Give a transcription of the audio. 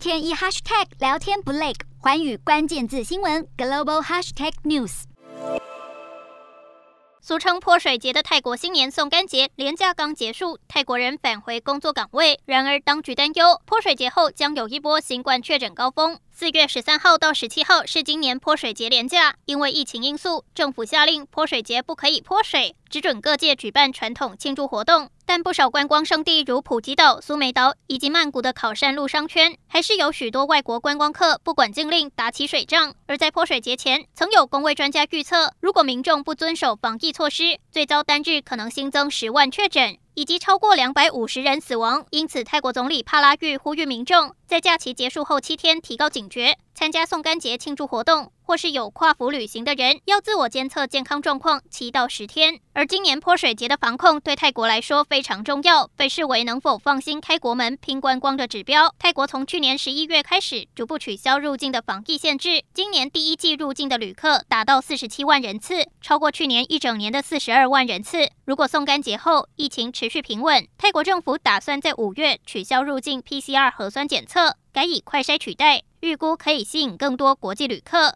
天一 hashtag 聊天不累，环宇关键字新闻 global hashtag news。俗称泼水节的泰国新年送干节连假刚结束，泰国人返回工作岗位。然而，当局担忧泼水节后将有一波新冠确诊高峰。四月十三号到十七号是今年泼水节连假，因为疫情因素，政府下令泼水节不可以泼水，只准各界举办传统庆祝活动。但不少观光胜地如普吉岛、苏梅岛以及曼谷的考善路商圈，还是有许多外国观光客不管禁令打起水仗。而在泼水节前，曾有公卫专家预测，如果民众不遵守防疫措施，最糟单日可能新增十万确诊。以及超过两百五十人死亡，因此泰国总理帕拉育呼吁民众在假期结束后七天提高警觉，参加送干节庆祝活动，或是有跨府旅行的人要自我监测健康状况七到十天。而今年泼水节的防控对泰国来说非常重要，被视为能否放心开国门拼观光的指标。泰国从去年十一月开始逐步取消入境的防疫限制，今年第一季入境的旅客达到四十七万人次，超过去年一整年的四十二万人次。如果送干节后疫情持续平稳，泰国政府打算在五月取消入境 PCR 核酸检测，改以快筛取代，预估可以吸引更多国际旅客。